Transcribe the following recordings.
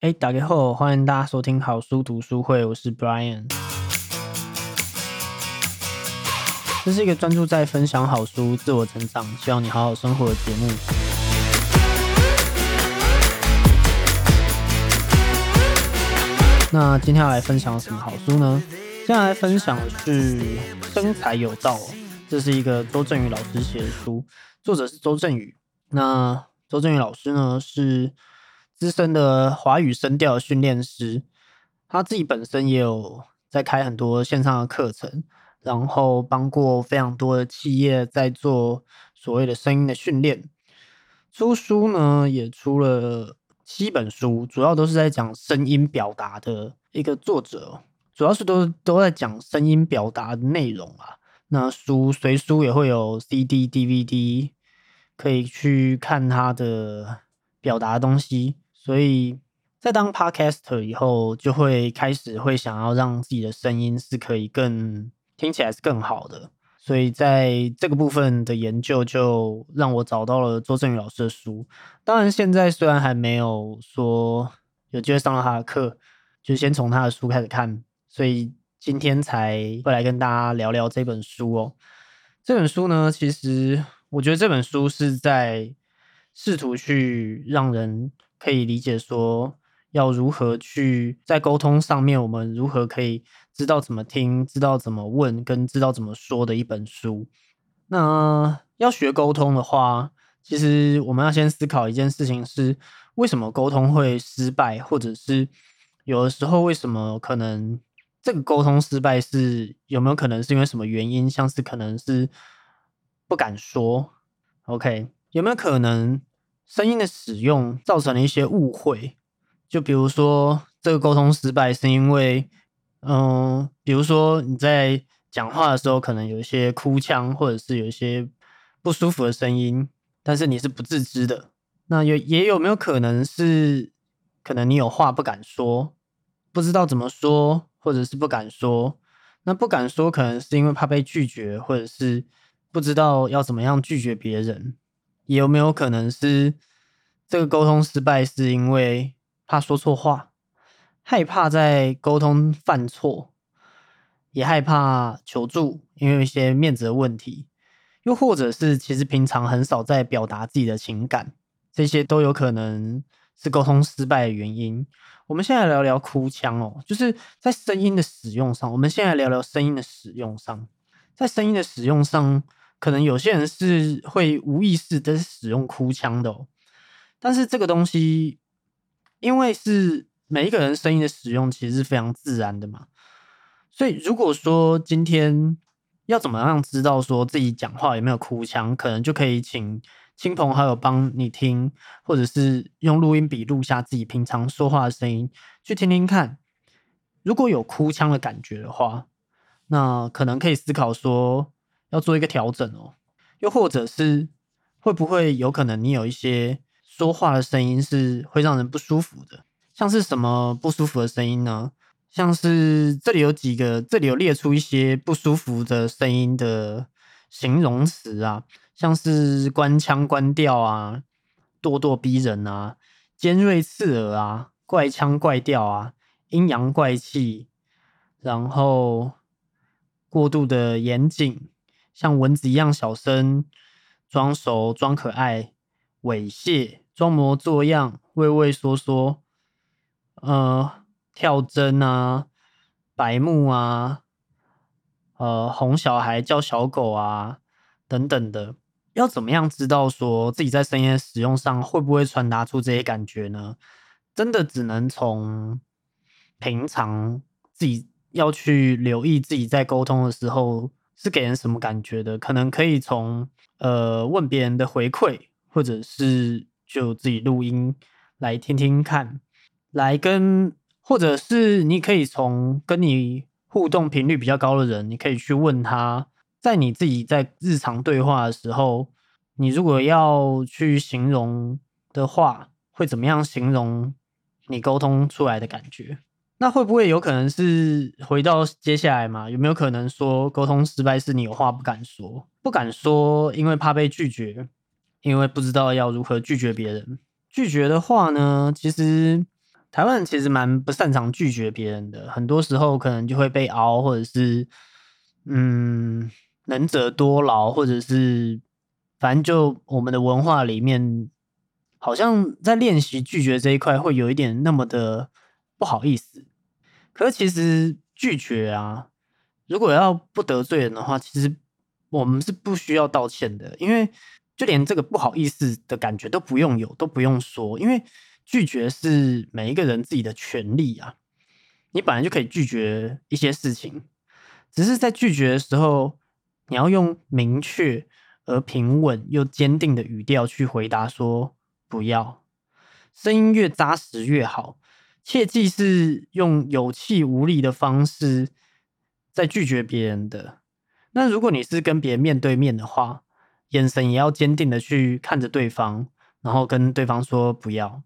哎，打开后欢迎大家收听好书读书会，我是 Brian。这是一个专注在分享好书、自我成长、希望你好好生活的节目。那今天要来分享什么好书呢？接下来分享的是《生财有道》，这是一个周正宇老师写的书，作者是周正宇。那周正宇老师呢是资深的华语声调训练师，他自己本身也有在开很多线上的课程，然后帮过非常多的企业在做所谓的声音的训练。出书呢也出了七本书，主要都是在讲声音表达的一个作者，主要是都都在讲声音表达的内容啊。那书随书也会有 CD、DVD。可以去看他的表达的东西，所以在当 podcaster 以后，就会开始会想要让自己的声音是可以更听起来是更好的。所以在这个部分的研究，就让我找到了周正宇老师的书。当然，现在虽然还没有说有机会上到他的课，就先从他的书开始看。所以今天才会来跟大家聊聊这本书哦。这本书呢，其实。我觉得这本书是在试图去让人可以理解说，要如何去在沟通上面，我们如何可以知道怎么听，知道怎么问，跟知道怎么说的一本书。那要学沟通的话，其实我们要先思考一件事情：是为什么沟通会失败，或者是有的时候为什么可能这个沟通失败是有没有可能是因为什么原因？像是可能是。不敢说，OK？有没有可能声音的使用造成了一些误会？就比如说，这个沟通失败是因为，嗯，比如说你在讲话的时候可能有一些哭腔，或者是有一些不舒服的声音，但是你是不自知的。那有也有没有可能是，可能你有话不敢说，不知道怎么说，或者是不敢说？那不敢说，可能是因为怕被拒绝，或者是。不知道要怎么样拒绝别人，也有没有可能是这个沟通失败，是因为怕说错话，害怕在沟通犯错，也害怕求助，因为一些面子的问题，又或者是其实平常很少在表达自己的情感，这些都有可能是沟通失败的原因。我们现在聊聊哭腔哦，就是在声音的使用上，我们现在聊聊声音的使用上，在声音的使用上。可能有些人是会无意识的使用哭腔的，但是这个东西，因为是每一个人声音的使用其实是非常自然的嘛，所以如果说今天要怎么样知道说自己讲话有没有哭腔，可能就可以请亲朋好友帮你听，或者是用录音笔录下自己平常说话的声音，去听听看，如果有哭腔的感觉的话，那可能可以思考说。要做一个调整哦，又或者是会不会有可能你有一些说话的声音是会让人不舒服的？像是什么不舒服的声音呢？像是这里有几个，这里有列出一些不舒服的声音的形容词啊，像是官腔官调啊、咄咄逼人啊、尖锐刺耳啊、怪腔怪调啊、阴阳怪气，然后过度的严谨。像蚊子一样小声，装熟装可爱，猥亵装模作样，畏畏缩缩，呃，跳针啊，白目啊，呃，哄小孩叫小狗啊，等等的，要怎么样知道说自己在声音使用上会不会传达出这些感觉呢？真的只能从平常自己要去留意自己在沟通的时候。是给人什么感觉的？可能可以从呃问别人的回馈，或者是就自己录音来听听看，来跟，或者是你可以从跟你互动频率比较高的人，你可以去问他，在你自己在日常对话的时候，你如果要去形容的话，会怎么样形容你沟通出来的感觉？那会不会有可能是回到接下来嘛？有没有可能说沟通失败是你有话不敢说，不敢说，因为怕被拒绝，因为不知道要如何拒绝别人。拒绝的话呢，其实台湾其实蛮不擅长拒绝别人的，很多时候可能就会被熬，或者是嗯，能者多劳，或者是反正就我们的文化里面，好像在练习拒绝这一块会有一点那么的不好意思。可是其实拒绝啊，如果要不得罪人的话，其实我们是不需要道歉的，因为就连这个不好意思的感觉都不用有，都不用说，因为。拒绝是每一个人自己的权利啊，你本来就可以拒绝一些事情，只是在拒绝的时候，你要用明确而平稳又坚定的语调去回答，说不要，声音越扎实越好，切记是用有气无力的方式在拒绝别人的。那如果你是跟别人面对面的话，眼神也要坚定的去看着对方，然后跟对方说不要。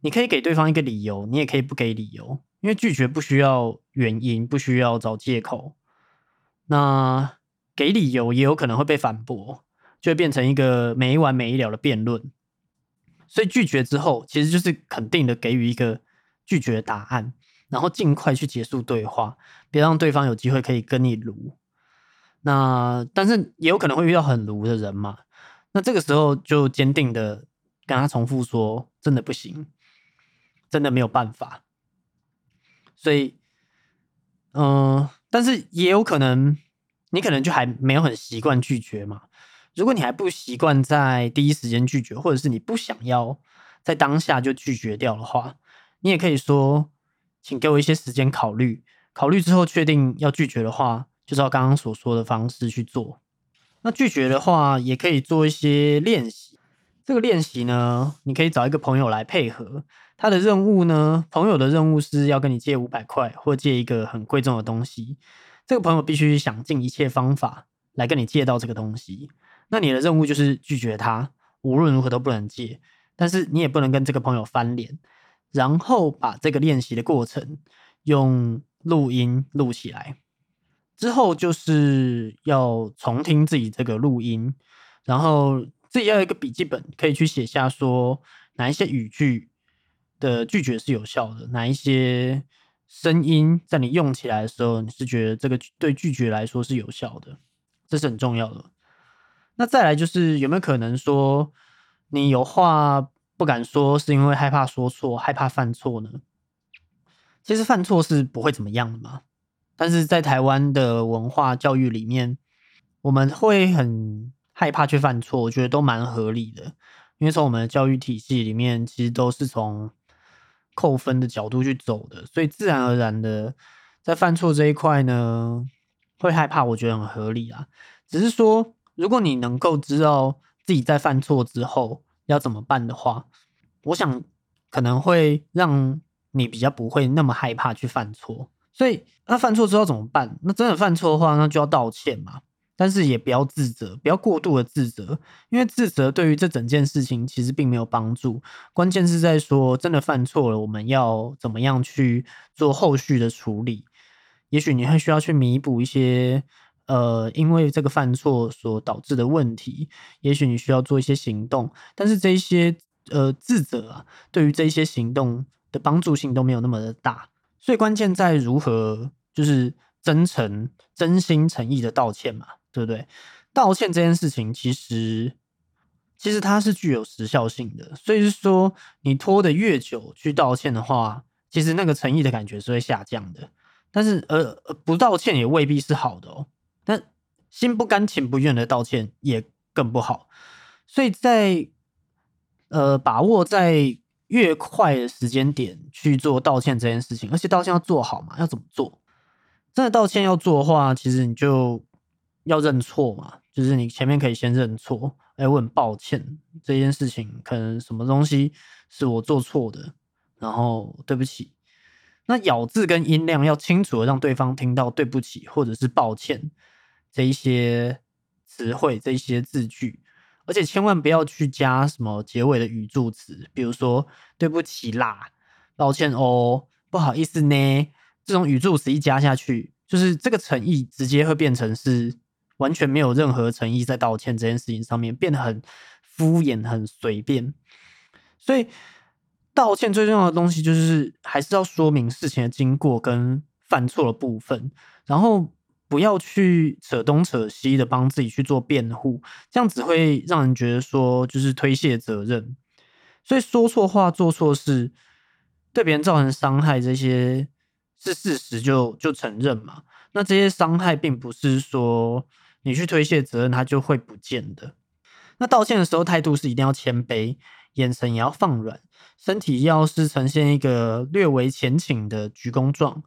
你可以给对方一个理由，你也可以不给理由，因为拒绝不需要原因，不需要找借口。那给理由也有可能会被反驳，就会变成一个没完没了的辩论。所以拒绝之后，其实就是肯定的给予一个拒绝答案，然后尽快去结束对话，别让对方有机会可以跟你撸。那但是也有可能会遇到很撸的人嘛，那这个时候就坚定的跟他重复说，真的不行。真的没有办法，所以，嗯，但是也有可能，你可能就还没有很习惯拒绝嘛。如果你还不习惯在第一时间拒绝，或者是你不想要在当下就拒绝掉的话，你也可以说，请给我一些时间考虑，考虑之后确定要拒绝的话，就照刚刚所说的方式去做。那拒绝的话，也可以做一些练习。这个练习呢，你可以找一个朋友来配合。他的任务呢？朋友的任务是要跟你借五百块，或借一个很贵重的东西。这个朋友必须想尽一切方法来跟你借到这个东西。那你的任务就是拒绝他，无论如何都不能借。但是你也不能跟这个朋友翻脸，然后把这个练习的过程用录音录起来。之后就是要重听自己这个录音，然后自己要一个笔记本，可以去写下说哪一些语句。的拒绝是有效的，哪一些声音在你用起来的时候，你是觉得这个对拒绝来说是有效的，这是很重要的。那再来就是有没有可能说你有话不敢说，是因为害怕说错，害怕犯错呢？其实犯错是不会怎么样的嘛，但是在台湾的文化教育里面，我们会很害怕去犯错，我觉得都蛮合理的，因为从我们的教育体系里面，其实都是从扣分的角度去走的，所以自然而然的在犯错这一块呢，会害怕，我觉得很合理啊。只是说，如果你能够知道自己在犯错之后要怎么办的话，我想可能会让你比较不会那么害怕去犯错。所以，那犯错之后怎么办？那真的犯错的话，那就要道歉嘛。但是也不要自责，不要过度的自责，因为自责对于这整件事情其实并没有帮助。关键是在说，真的犯错了，我们要怎么样去做后续的处理？也许你会需要去弥补一些，呃，因为这个犯错所导致的问题。也许你需要做一些行动，但是这一些呃自责啊，对于这一些行动的帮助性都没有那么的大。所以关键在如何，就是真诚、真心诚意的道歉嘛。对不对？道歉这件事情，其实其实它是具有时效性的，所以是说，你拖得越久去道歉的话，其实那个诚意的感觉是会下降的。但是，呃，不道歉也未必是好的哦。但心不甘情不愿的道歉也更不好。所以在呃把握在越快的时间点去做道歉这件事情，而且道歉要做好嘛，要怎么做？真的道歉要做的话，其实你就。要认错嘛，就是你前面可以先认错，哎，我很抱歉这件事情，可能什么东西是我做错的，然后对不起。那咬字跟音量要清楚的让对方听到对不起或者是抱歉这一些词汇，这一些字句，而且千万不要去加什么结尾的语助词，比如说对不起啦、抱歉哦、不好意思呢，这种语助词一加下去，就是这个诚意直接会变成是。完全没有任何诚意在道歉这件事情上面，变得很敷衍、很随便。所以道歉最重要的东西就是还是要说明事情的经过跟犯错的部分，然后不要去扯东扯西的帮自己去做辩护，这样只会让人觉得说就是推卸责任。所以说错话、做错事，对别人造成伤害，这些是事实，就就承认嘛。那这些伤害并不是说你去推卸责任，它就会不见的。那道歉的时候，态度是一定要谦卑，眼神也要放软，身体要是呈现一个略微前倾的鞠躬状。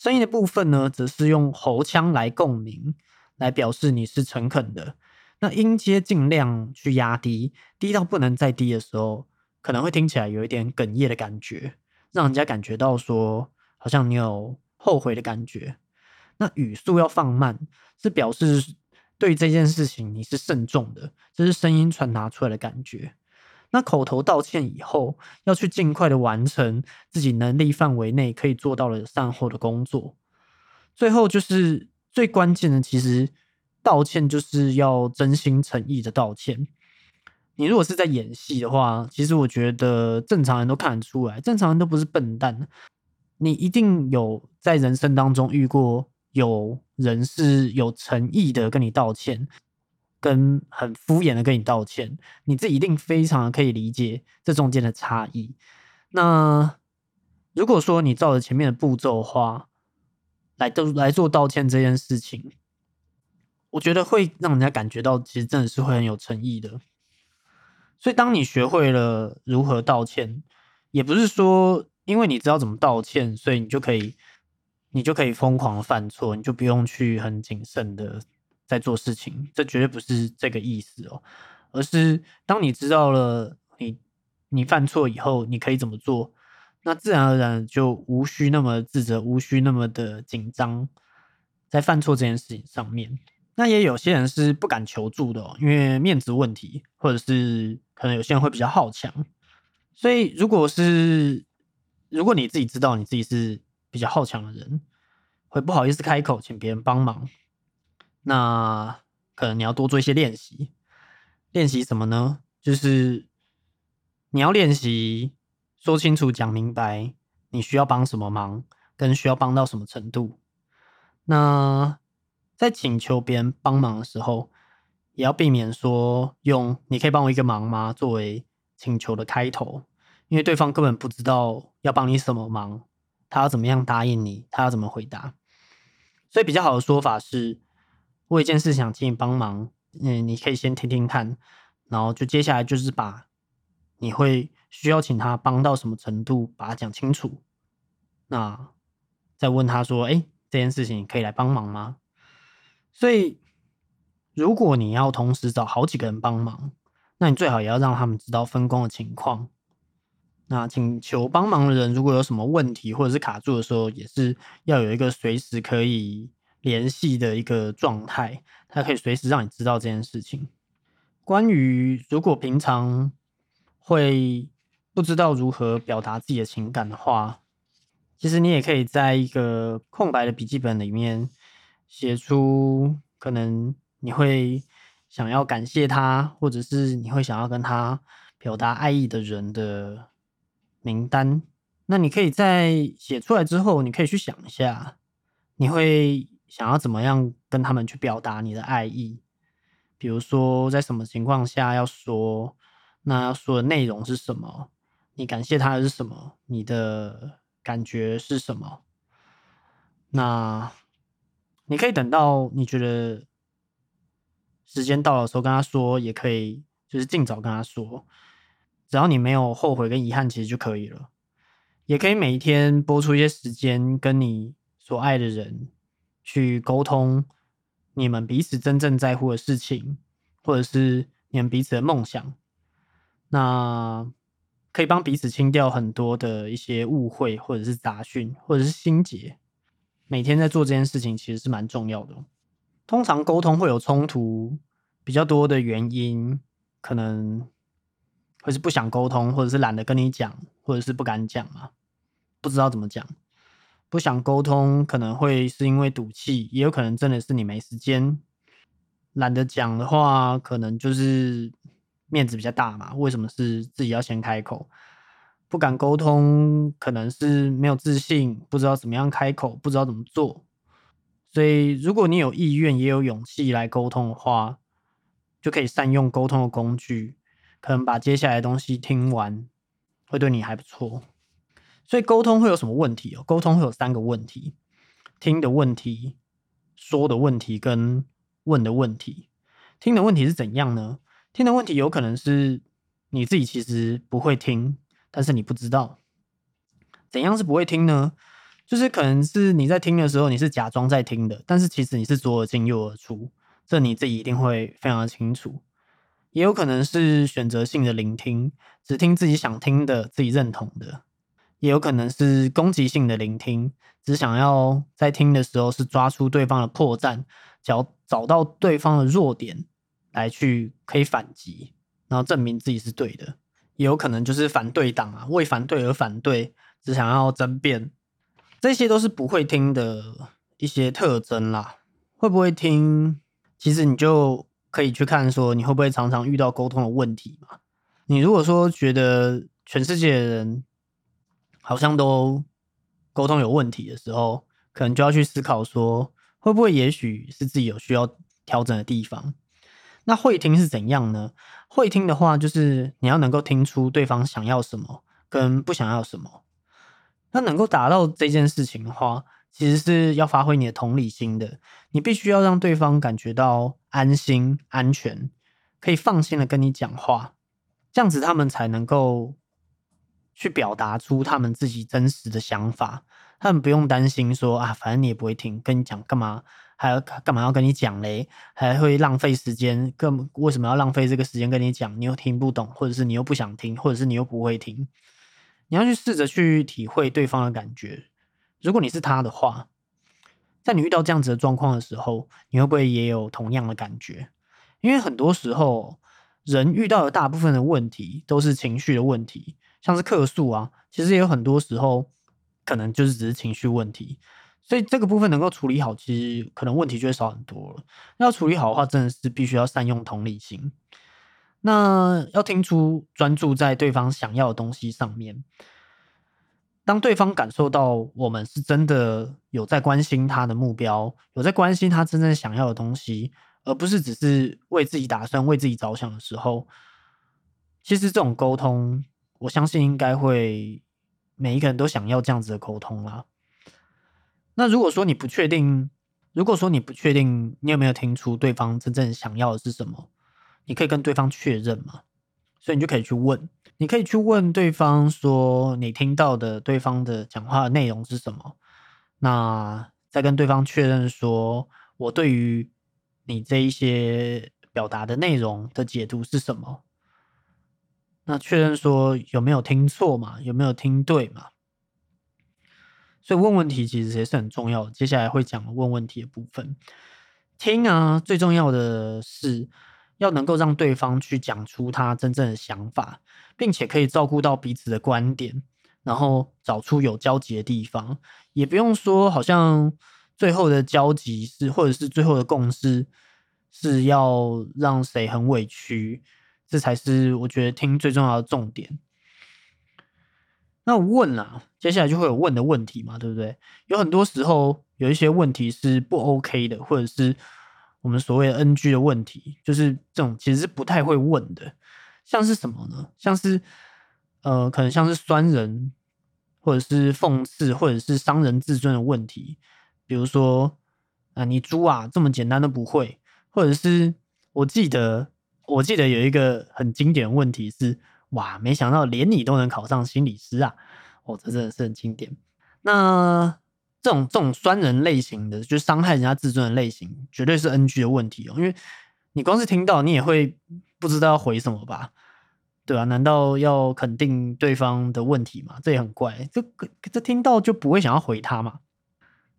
声音的部分呢，则是用喉腔来共鸣，来表示你是诚恳的。那音阶尽量去压低，低到不能再低的时候。可能会听起来有一点哽咽的感觉，让人家感觉到说好像你有后悔的感觉。那语速要放慢，是表示对这件事情你是慎重的，这是声音传达出来的感觉。那口头道歉以后，要去尽快的完成自己能力范围内可以做到的善后的工作。最后就是最关键的，其实道歉就是要真心诚意的道歉。你如果是在演戏的话，其实我觉得正常人都看得出来，正常人都不是笨蛋。你一定有在人生当中遇过有人是有诚意的跟你道歉，跟很敷衍的跟你道歉，你这一定非常可以理解这中间的差异。那如果说你照着前面的步骤的话，来都来做道歉这件事情，我觉得会让人家感觉到其实真的是会很有诚意的。所以，当你学会了如何道歉，也不是说因为你知道怎么道歉，所以你就可以，你就可以疯狂犯错，你就不用去很谨慎的在做事情。这绝对不是这个意思哦，而是当你知道了你你犯错以后，你可以怎么做，那自然而然就无需那么自责，无需那么的紧张，在犯错这件事情上面。那也有些人是不敢求助的，因为面子问题，或者是可能有些人会比较好强。所以，如果是如果你自己知道你自己是比较好强的人，会不好意思开口请别人帮忙，那可能你要多做一些练习。练习什么呢？就是你要练习说清楚、讲明白你需要帮什么忙，跟需要帮到什么程度。那。在请求别人帮忙的时候，也要避免说用“你可以帮我一个忙吗”作为请求的开头，因为对方根本不知道要帮你什么忙，他要怎么样答应你，他要怎么回答。所以比较好的说法是：我有一件事想请你帮忙，嗯，你可以先听听看，然后就接下来就是把你会需要请他帮到什么程度，把它讲清楚。那再问他说：“哎，这件事情可以来帮忙吗？”所以，如果你要同时找好几个人帮忙，那你最好也要让他们知道分工的情况。那请求帮忙的人如果有什么问题或者是卡住的时候，也是要有一个随时可以联系的一个状态，它可以随时让你知道这件事情。关于如果平常会不知道如何表达自己的情感的话，其实你也可以在一个空白的笔记本里面。写出可能你会想要感谢他，或者是你会想要跟他表达爱意的人的名单。那你可以在写出来之后，你可以去想一下，你会想要怎么样跟他们去表达你的爱意？比如说，在什么情况下要说？那要说的内容是什么？你感谢他的是什么？你的感觉是什么？那？你可以等到你觉得时间到的时候跟他说，也可以，就是尽早跟他说，只要你没有后悔跟遗憾，其实就可以了。也可以每一天播出一些时间，跟你所爱的人去沟通你们彼此真正在乎的事情，或者是你们彼此的梦想。那可以帮彼此清掉很多的一些误会，或者是杂讯，或者是心结。每天在做这件事情，其实是蛮重要的。通常沟通会有冲突，比较多的原因，可能会是不想沟通，或者是懒得跟你讲，或者是不敢讲嘛，不知道怎么讲。不想沟通，可能会是因为赌气，也有可能真的是你没时间。懒得讲的话，可能就是面子比较大嘛。为什么是自己要先开口？不敢沟通，可能是没有自信，不知道怎么样开口，不知道怎么做。所以，如果你有意愿也有勇气来沟通的话，就可以善用沟通的工具，可能把接下来的东西听完，会对你还不错。所以，沟通会有什么问题哦？沟通会有三个问题：听的问题、说的问题跟问的问题。听的问题是怎样呢？听的问题有可能是你自己其实不会听，但是你不知道怎样是不会听呢？就是可能是你在听的时候，你是假装在听的，但是其实你是左耳进右耳出，这你自己一定会非常的清楚。也有可能是选择性的聆听，只听自己想听的、自己认同的；也有可能是攻击性的聆听，只想要在听的时候是抓出对方的破绽，找找到对方的弱点来去可以反击，然后证明自己是对的。也有可能就是反对党啊，为反对而反对，只想要争辩。这些都是不会听的一些特征啦。会不会听，其实你就可以去看说，你会不会常常遇到沟通的问题嘛？你如果说觉得全世界的人好像都沟通有问题的时候，可能就要去思考说，会不会也许是自己有需要调整的地方。那会听是怎样呢？会听的话，就是你要能够听出对方想要什么跟不想要什么。那能够达到这件事情的话，其实是要发挥你的同理心的。你必须要让对方感觉到安心、安全，可以放心的跟你讲话，这样子他们才能够去表达出他们自己真实的想法。他们不用担心说啊，反正你也不会听，跟你讲干嘛？还要干嘛要跟你讲嘞？还会浪费时间？更为什么要浪费这个时间跟你讲？你又听不懂，或者是你又不想听，或者是你又不会听？你要去试着去体会对方的感觉。如果你是他的话，在你遇到这样子的状况的时候，你会不会也有同样的感觉？因为很多时候，人遇到的大部分的问题都是情绪的问题，像是客诉啊，其实也有很多时候可能就是只是情绪问题。所以这个部分能够处理好，其实可能问题就会少很多了。要处理好的话，真的是必须要善用同理心。那要听出专注在对方想要的东西上面，当对方感受到我们是真的有在关心他的目标，有在关心他真正想要的东西，而不是只是为自己打算、为自己着想的时候，其实这种沟通，我相信应该会每一个人都想要这样子的沟通啦。那如果说你不确定，如果说你不确定你有没有听出对方真正想要的是什么？你可以跟对方确认嘛，所以你就可以去问，你可以去问对方说你听到的对方的讲话内容是什么，那再跟对方确认说我对于你这一些表达的内容的解读是什么，那确认说有没有听错嘛，有没有听对嘛，所以问问题其实也是很重要的。接下来会讲问问题的部分，听啊，最重要的是。要能够让对方去讲出他真正的想法，并且可以照顾到彼此的观点，然后找出有交集的地方，也不用说好像最后的交集是，或者是最后的共识是要让谁很委屈，这才是我觉得听最重要的重点。那问啊，接下来就会有问的问题嘛，对不对？有很多时候有一些问题是不 OK 的，或者是。我们所谓 NG 的问题，就是这种其实是不太会问的，像是什么呢？像是呃，可能像是酸人，或者是讽刺，或者是伤人自尊的问题。比如说啊，你猪啊，这么简单都不会，或者是我记得，我记得有一个很经典的问题是，哇，没想到连你都能考上心理师啊！哦，这真的是很经典。那这种这种酸人类型的，就是伤害人家自尊的类型，绝对是 NG 的问题哦。因为你光是听到，你也会不知道要回什么吧？对吧？难道要肯定对方的问题吗？这也很怪。这这听到就不会想要回他嘛？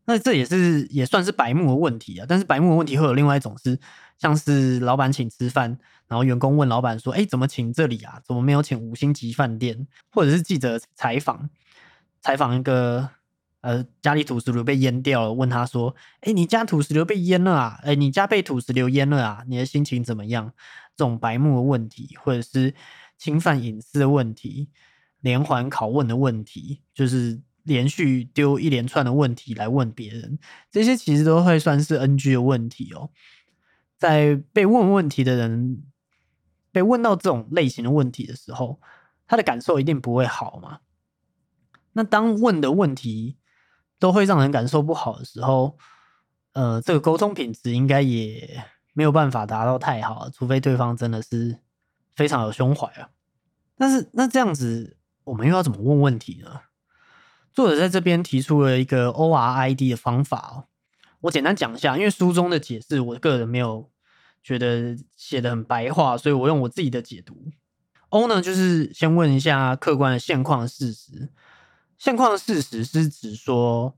那这也是也算是白目的问题啊。但是白目的问题会有另外一种是，像是老板请吃饭，然后员工问老板说：“哎，怎么请这里啊？怎么没有请五星级饭店？”或者是记者采访采访一个。呃，家里土石流被淹掉了，问他说：“哎，你家土石流被淹了啊？哎，你家被土石流淹了啊？你的心情怎么样？”这种白目的问题，或者是侵犯隐私的问题，连环拷问的问题，就是连续丢一连串的问题来问别人，这些其实都会算是 NG 的问题哦。在被问问题的人被问到这种类型的问题的时候，他的感受一定不会好嘛。那当问的问题都会让人感受不好的时候，呃，这个沟通品质应该也没有办法达到太好，除非对方真的是非常有胸怀啊。但是那这样子，我们又要怎么问问题呢？作者在这边提出了一个 O R I D 的方法哦，我简单讲一下，因为书中的解释，我个人没有觉得写的很白话，所以我用我自己的解读。O 呢，就是先问一下客观的现况事实。现况事实是指说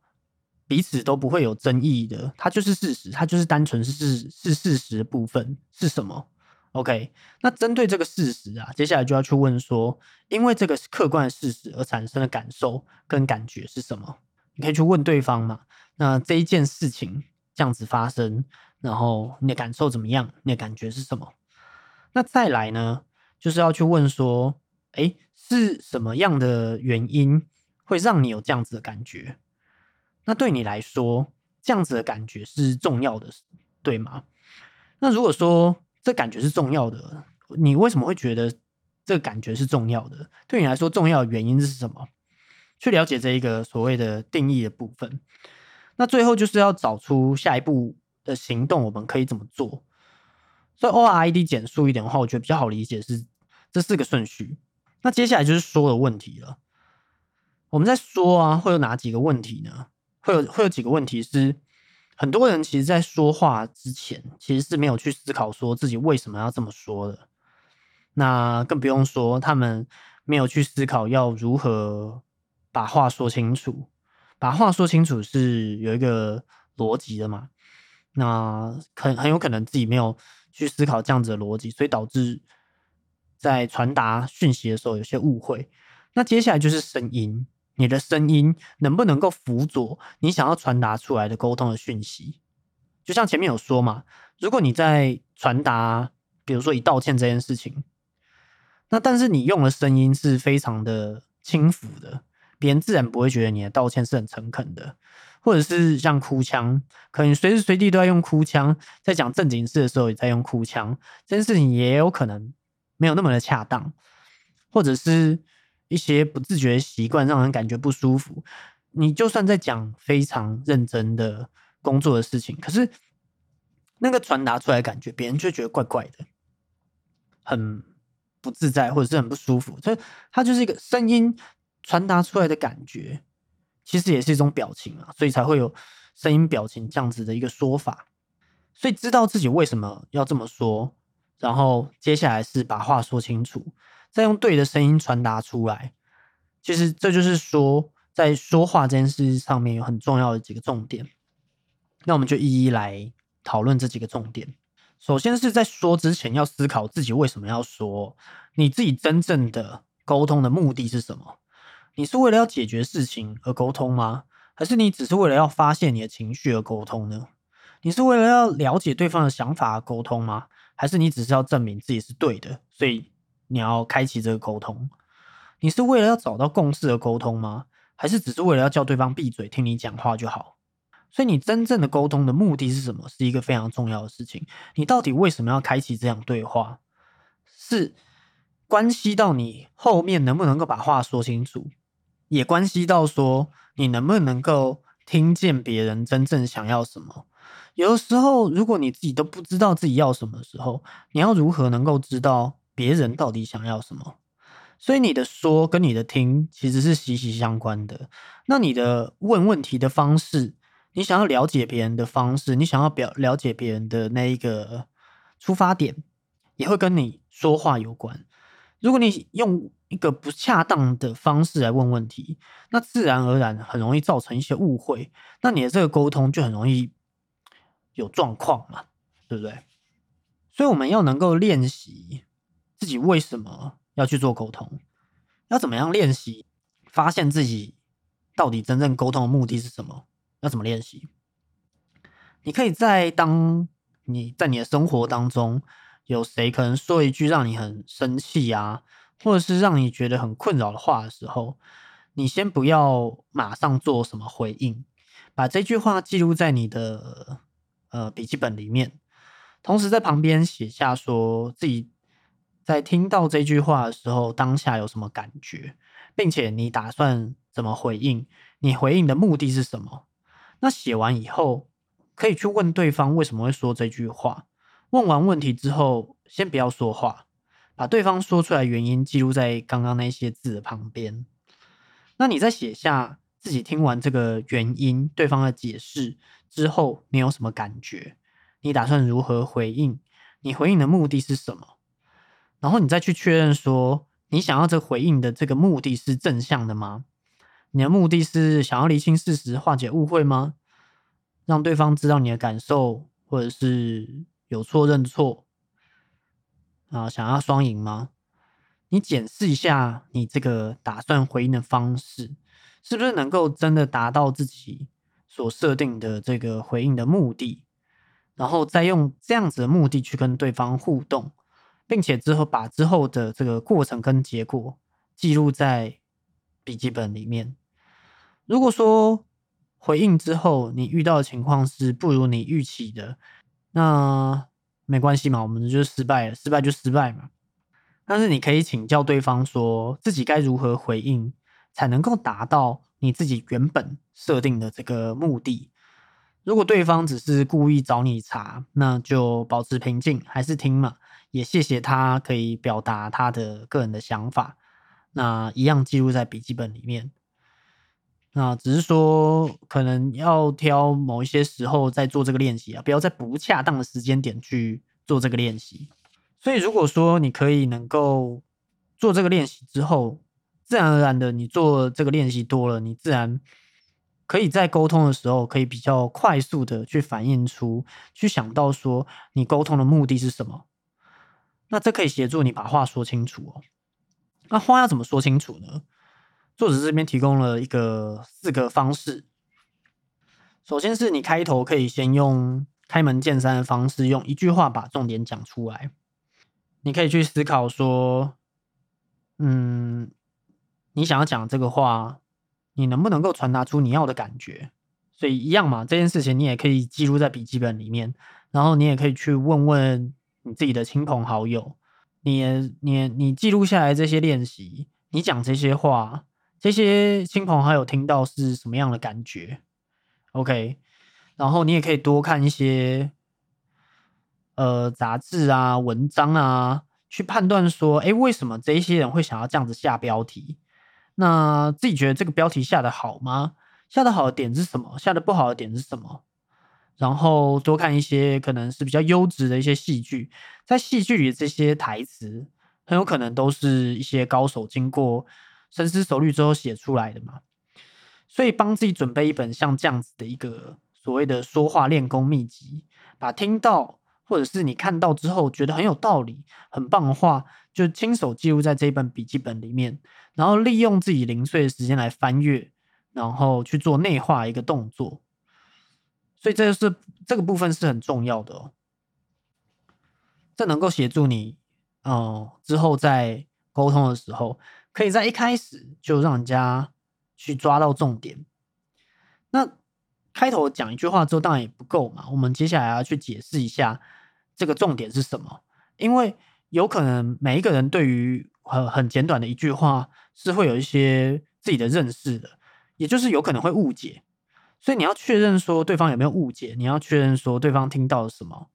彼此都不会有争议的，它就是事实，它就是单纯是是事实的部分是什么？OK，那针对这个事实啊，接下来就要去问说，因为这个客观的事实而产生的感受跟感觉是什么？你可以去问对方嘛。那这一件事情这样子发生，然后你的感受怎么样？你的感觉是什么？那再来呢，就是要去问说，哎，是什么样的原因？会让你有这样子的感觉，那对你来说，这样子的感觉是重要的，对吗？那如果说这感觉是重要的，你为什么会觉得这个感觉是重要的？对你来说，重要的原因是什么？去了解这一个所谓的定义的部分。那最后就是要找出下一步的行动，我们可以怎么做？所以 O R I D 简述一点的话，我觉得比较好理解是这四个顺序。那接下来就是说的问题了。我们在说啊，会有哪几个问题呢？会有会有几个问题是很多人其实，在说话之前，其实是没有去思考说自己为什么要这么说的。那更不用说他们没有去思考要如何把话说清楚。把话说清楚是有一个逻辑的嘛？那很很有可能自己没有去思考这样子的逻辑，所以导致在传达讯息的时候有些误会。那接下来就是声音。你的声音能不能够辅佐你想要传达出来的沟通的讯息？就像前面有说嘛，如果你在传达，比如说以道歉这件事情，那但是你用的声音是非常的轻浮的，别人自然不会觉得你的道歉是很诚恳的，或者是像哭腔，可能随时随地都在用哭腔，在讲正经事的时候也在用哭腔，这件事情也有可能没有那么的恰当，或者是。一些不自觉的习惯让人感觉不舒服。你就算在讲非常认真的工作的事情，可是那个传达出来感觉，别人却觉得怪怪的，很不自在，或者是很不舒服。所以它就是一个声音传达出来的感觉，其实也是一种表情啊，所以才会有声音表情这样子的一个说法。所以知道自己为什么要这么说，然后接下来是把话说清楚。再用对的声音传达出来，其实这就是说，在说话这件事上面有很重要的几个重点。那我们就一一来讨论这几个重点。首先是在说之前要思考自己为什么要说，你自己真正的沟通的目的是什么？你是为了要解决事情而沟通吗？还是你只是为了要发泄你的情绪而沟通呢？你是为了要了解对方的想法而沟通吗？还是你只是要证明自己是对的？所以。你要开启这个沟通，你是为了要找到共识而沟通吗？还是只是为了要叫对方闭嘴听你讲话就好？所以你真正的沟通的目的是什么？是一个非常重要的事情。你到底为什么要开启这样对话？是关系到你后面能不能够把话说清楚，也关系到说你能不能够听见别人真正想要什么。有的时候，如果你自己都不知道自己要什么的时候，你要如何能够知道？别人到底想要什么？所以你的说跟你的听其实是息息相关的。那你的问问题的方式，你想要了解别人的方式，你想要表了解别人的那一个出发点，也会跟你说话有关。如果你用一个不恰当的方式来问问题，那自然而然很容易造成一些误会。那你的这个沟通就很容易有状况嘛，对不对？所以我们要能够练习。自己为什么要去做沟通？要怎么样练习？发现自己到底真正沟通的目的是什么？要怎么练习？你可以在当你在你的生活当中有谁可能说一句让你很生气啊，或者是让你觉得很困扰的话的时候，你先不要马上做什么回应，把这句话记录在你的呃笔记本里面，同时在旁边写下说自己在听到这句话的时候当下有什么感觉，并且你打算怎么回应，你回应的目的是什么？那写完以后，可以去问对方为什么会说这句话。问完问题之后，先不要说话，把对方说出来原因记录在刚刚那些字的旁边。那你在写下自己听完这个原因、对方的解释之后，你有什么感觉？你打算如何回应？你回应的目的是什么？然后你再去确认说，你想要这回应的这个目的是正向的吗？你的目的是想要厘清事实、化解误会吗？让对方知道你的感受，或者是？有错认错啊，想要双赢吗？你检视一下你这个打算回应的方式，是不是能够真的达到自己所设定的这个回应的目的？然后再用这样子的目的去跟对方互动，并且之后把之后的这个过程跟结果记录在笔记本里面。如果说回应之后你遇到的情况是不如你预期的，那没关系嘛，我们就是失败了，失败就失败嘛。但是你可以请教对方，说自己该如何回应，才能够达到你自己原本设定的这个目的。如果对方只是故意找你茬，那就保持平静，还是听嘛。也谢谢他可以表达他的个人的想法，那一样记录在笔记本里面。那只是说，可能要挑某一些时候再做这个练习啊，不要在不恰当的时间点去做这个练习。所以，如果说你可以能够做这个练习之后，自然而然的，你做这个练习多了，你自然可以在沟通的时候，可以比较快速的去反映出，去想到说你沟通的目的是什么。那这可以协助你把话说清楚哦。那话要怎么说清楚呢？作者这边提供了一个四个方式。首先是你开头可以先用开门见山的方式，用一句话把重点讲出来。你可以去思考说，嗯，你想要讲这个话，你能不能够传达出你要的感觉？所以一样嘛，这件事情你也可以记录在笔记本里面，然后你也可以去问问你自己的亲朋好友，你你你记录下来这些练习，你讲这些话。这些亲朋好友听到是什么样的感觉？OK，然后你也可以多看一些呃杂志啊、文章啊，去判断说，哎，为什么这些人会想要这样子下标题？那自己觉得这个标题下的好吗？下的好的点是什么？下的不好的点是什么？然后多看一些可能是比较优质的一些戏剧，在戏剧里的这些台词，很有可能都是一些高手经过。深思熟虑之后写出来的嘛，所以帮自己准备一本像这样子的一个所谓的说话练功秘籍，把听到或者是你看到之后觉得很有道理、很棒的话，就亲手记录在这一本笔记本里面，然后利用自己零碎的时间来翻阅，然后去做内化一个动作。所以这是这个部分是很重要的哦，这能够协助你，嗯，之后在沟通的时候。可以在一开始就让人家去抓到重点。那开头讲一句话之后，当然也不够嘛。我们接下来要去解释一下这个重点是什么，因为有可能每一个人对于很很简短的一句话是会有一些自己的认识的，也就是有可能会误解。所以你要确认说对方有没有误解，你要确认说对方听到了什么，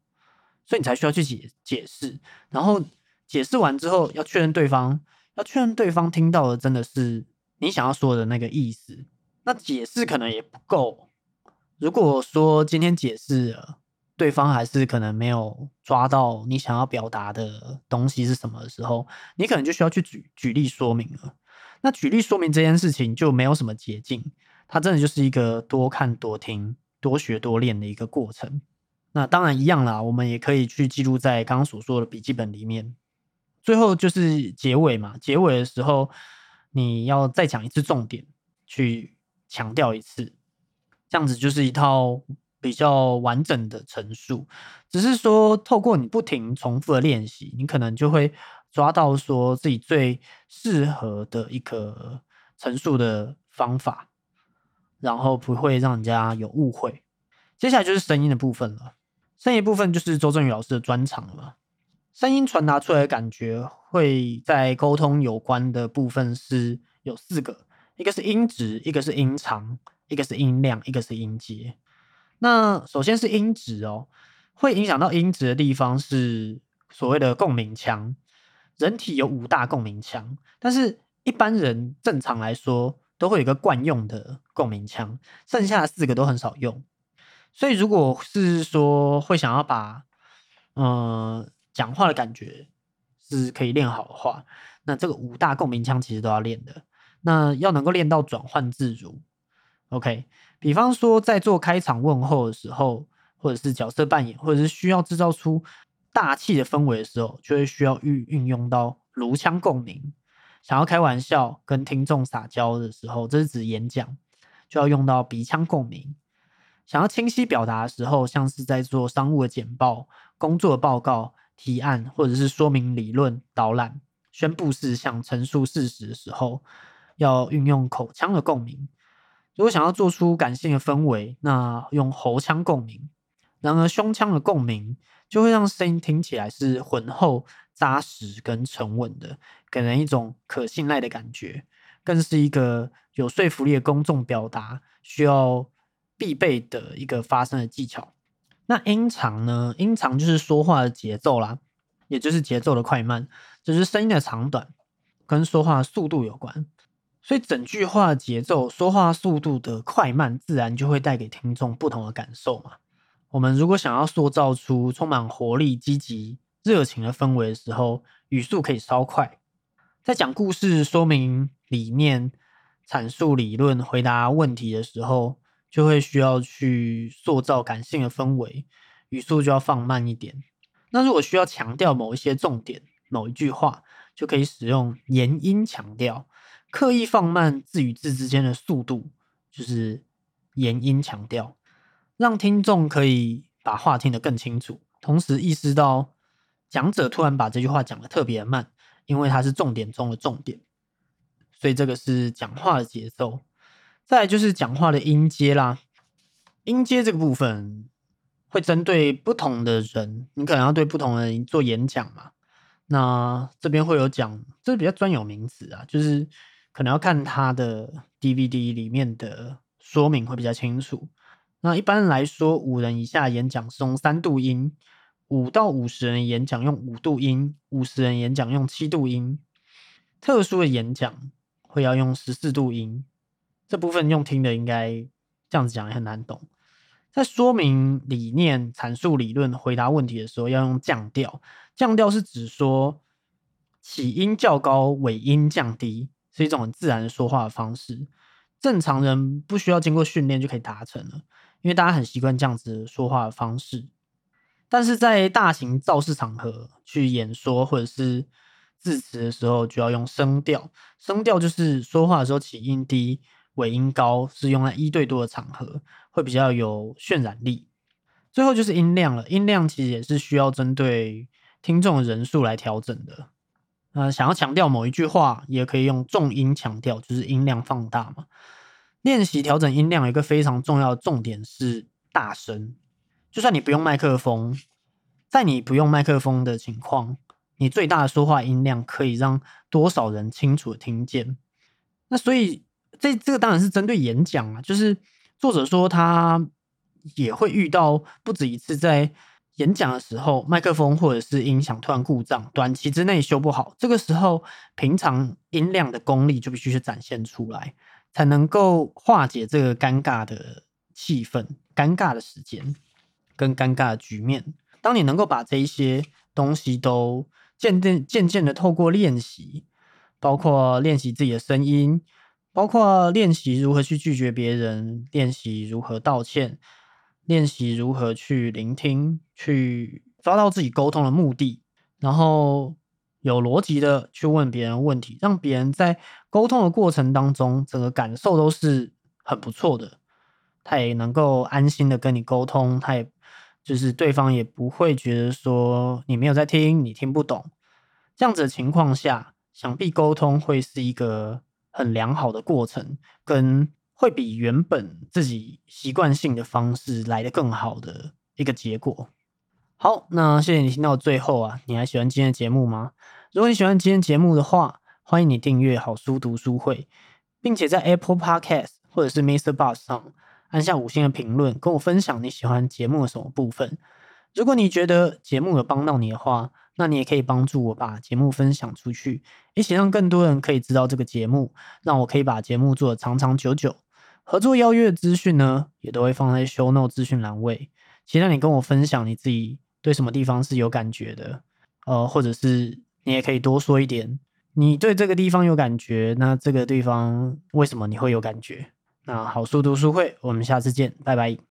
所以你才需要去解解释。然后解释完之后，要确认对方。要确认对方听到的真的是你想要说的那个意思，那解释可能也不够。如果说今天解释了，对方还是可能没有抓到你想要表达的东西是什么的时候，你可能就需要去举举例说明了。那举例说明这件事情就没有什么捷径，它真的就是一个多看多听、多学多练的一个过程。那当然一样啦，我们也可以去记录在刚刚所说的笔记本里面。最后就是结尾嘛，结尾的时候你要再讲一次重点，去强调一次，这样子就是一套比较完整的陈述。只是说透过你不停重复的练习，你可能就会抓到说自己最适合的一个陈述的方法，然后不会让人家有误会。接下来就是声音的部分了，声音部分就是周正宇老师的专长了。声音传达出来的感觉，会在沟通有关的部分是有四个，一个是音质，一个是音长，一个是音量，一个是音阶。那首先是音质哦，会影响到音质的地方是所谓的共鸣腔。人体有五大共鸣腔，但是一般人正常来说都会有一个惯用的共鸣腔，剩下的四个都很少用。所以如果是说会想要把，嗯。讲话的感觉是可以练好的话，那这个五大共鸣腔其实都要练的。那要能够练到转换自如，OK。比方说在做开场问候的时候，或者是角色扮演，或者是需要制造出大气的氛围的时候，就会需要运运用到颅腔共鸣。想要开玩笑跟听众撒娇的时候，这是指演讲，就要用到鼻腔共鸣。想要清晰表达的时候，像是在做商务的简报、工作报告。提案或者是说明理论导览、宣布事项、陈述事实的时候，要运用口腔的共鸣。如果想要做出感性的氛围，那用喉腔共鸣。然而，胸腔的共鸣就会让声音听起来是浑厚、扎实跟沉稳的，给人一种可信赖的感觉，更是一个有说服力的公众表达需要必备的一个发声的技巧。那音长呢？音长就是说话的节奏啦，也就是节奏的快慢，就是声音的长短跟说话速度有关。所以整句话节奏、说话速度的快慢，自然就会带给听众不同的感受嘛。我们如果想要塑造出充满活力、积极、热情的氛围的时候，语速可以稍快。在讲故事、说明理念、阐述理论、回答问题的时候。就会需要去塑造感性的氛围，语速就要放慢一点。那如果需要强调某一些重点、某一句话，就可以使用延音强调，刻意放慢字与字之间的速度，就是延音强调，让听众可以把话听得更清楚，同时意识到讲者突然把这句话讲的特别慢，因为它是重点中的重点。所以这个是讲话的节奏。再就是讲话的音阶啦，音阶这个部分会针对不同的人，你可能要对不同的人做演讲嘛。那这边会有讲，这是比较专有名词啊，就是可能要看他的 DVD 里面的说明会比较清楚。那一般来说，五人以下演讲是用三度音，五到五十人演讲用五度音，五十人演讲用七度音，特殊的演讲会要用十四度音。这部分用听的应该这样子讲也很难懂。在说明理念、阐述理论、回答问题的时候，要用降调。降调是指说起音较高，尾音降低，是一种很自然的说话的方式。正常人不需要经过训练就可以达成了，因为大家很习惯这样子说话的方式。但是在大型造势场合去演说或者是致辞的时候，就要用声调。声调就是说话的时候起音低。尾音高是用在一对多的场合，会比较有渲染力。最后就是音量了，音量其实也是需要针对听众的人数来调整的。呃，想要强调某一句话，也可以用重音强调，就是音量放大嘛。练习调整音量有一个非常重要的重点是大声。就算你不用麦克风，在你不用麦克风的情况，你最大的说话音量可以让多少人清楚听见？那所以。这这个当然是针对演讲啊，就是作者说他也会遇到不止一次，在演讲的时候，麦克风或者是音响突然故障，短期之内修不好，这个时候平常音量的功力就必须是展现出来，才能够化解这个尴尬的气氛、尴尬的时间跟尴尬的局面。当你能够把这一些东西都渐渐渐渐的透过练习，包括练习自己的声音。包括练习如何去拒绝别人，练习如何道歉，练习如何去聆听，去抓到自己沟通的目的，然后有逻辑的去问别人问题，让别人在沟通的过程当中，整个感受都是很不错的，他也能够安心的跟你沟通，他也就是对方也不会觉得说你没有在听，你听不懂。这样子的情况下，想必沟通会是一个很良好的过程，跟会比原本自己习惯性的方式来的更好的一个结果。好，那谢谢你听到最后啊，你还喜欢今天的节目吗？如果你喜欢今天节目的话，欢迎你订阅好书读书会，并且在 Apple Podcast 或者是 Mr. Bus 上按下五星的评论，跟我分享你喜欢节目的什么部分。如果你觉得节目有帮到你的话，那你也可以帮助我把节目分享出去，一起让更多人可以知道这个节目，让我可以把节目做得长长久久。合作邀约资讯呢，也都会放在 Show Note 资讯栏位。期待你跟我分享你自己对什么地方是有感觉的，呃，或者是你也可以多说一点，你对这个地方有感觉，那这个地方为什么你会有感觉？那好书读书会，我们下次见，拜拜。